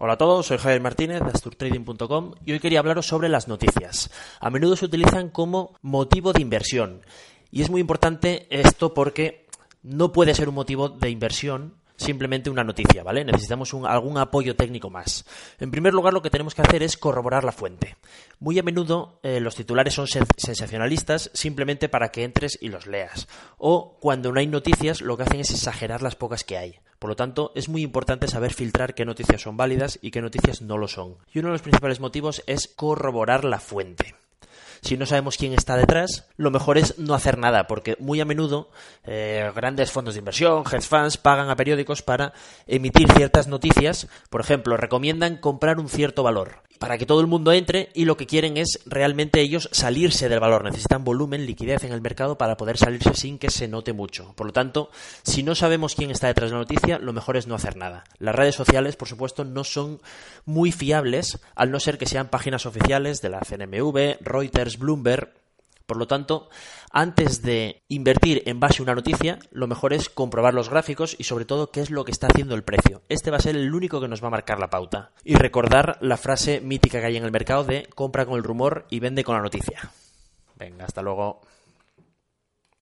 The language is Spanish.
Hola a todos, soy Javier Martínez de AsturTrading.com y hoy quería hablaros sobre las noticias. A menudo se utilizan como motivo de inversión y es muy importante esto porque no puede ser un motivo de inversión simplemente una noticia, ¿vale? Necesitamos algún apoyo técnico más. En primer lugar, lo que tenemos que hacer es corroborar la fuente. Muy a menudo eh, los titulares son sensacionalistas simplemente para que entres y los leas. O cuando no hay noticias, lo que hacen es exagerar las pocas que hay. Por lo tanto, es muy importante saber filtrar qué noticias son válidas y qué noticias no lo son. Y uno de los principales motivos es corroborar la fuente si no sabemos quién está detrás, lo mejor es no hacer nada, porque muy a menudo eh, grandes fondos de inversión, hedge funds, pagan a periódicos para emitir ciertas noticias. Por ejemplo, recomiendan comprar un cierto valor para que todo el mundo entre y lo que quieren es realmente ellos salirse del valor. Necesitan volumen, liquidez en el mercado para poder salirse sin que se note mucho. Por lo tanto, si no sabemos quién está detrás de la noticia, lo mejor es no hacer nada. Las redes sociales, por supuesto, no son muy fiables, al no ser que sean páginas oficiales de la CNMV, Reuters, Bloomberg. Por lo tanto, antes de invertir en base a una noticia, lo mejor es comprobar los gráficos y sobre todo qué es lo que está haciendo el precio. Este va a ser el único que nos va a marcar la pauta. Y recordar la frase mítica que hay en el mercado de compra con el rumor y vende con la noticia. Venga, hasta luego.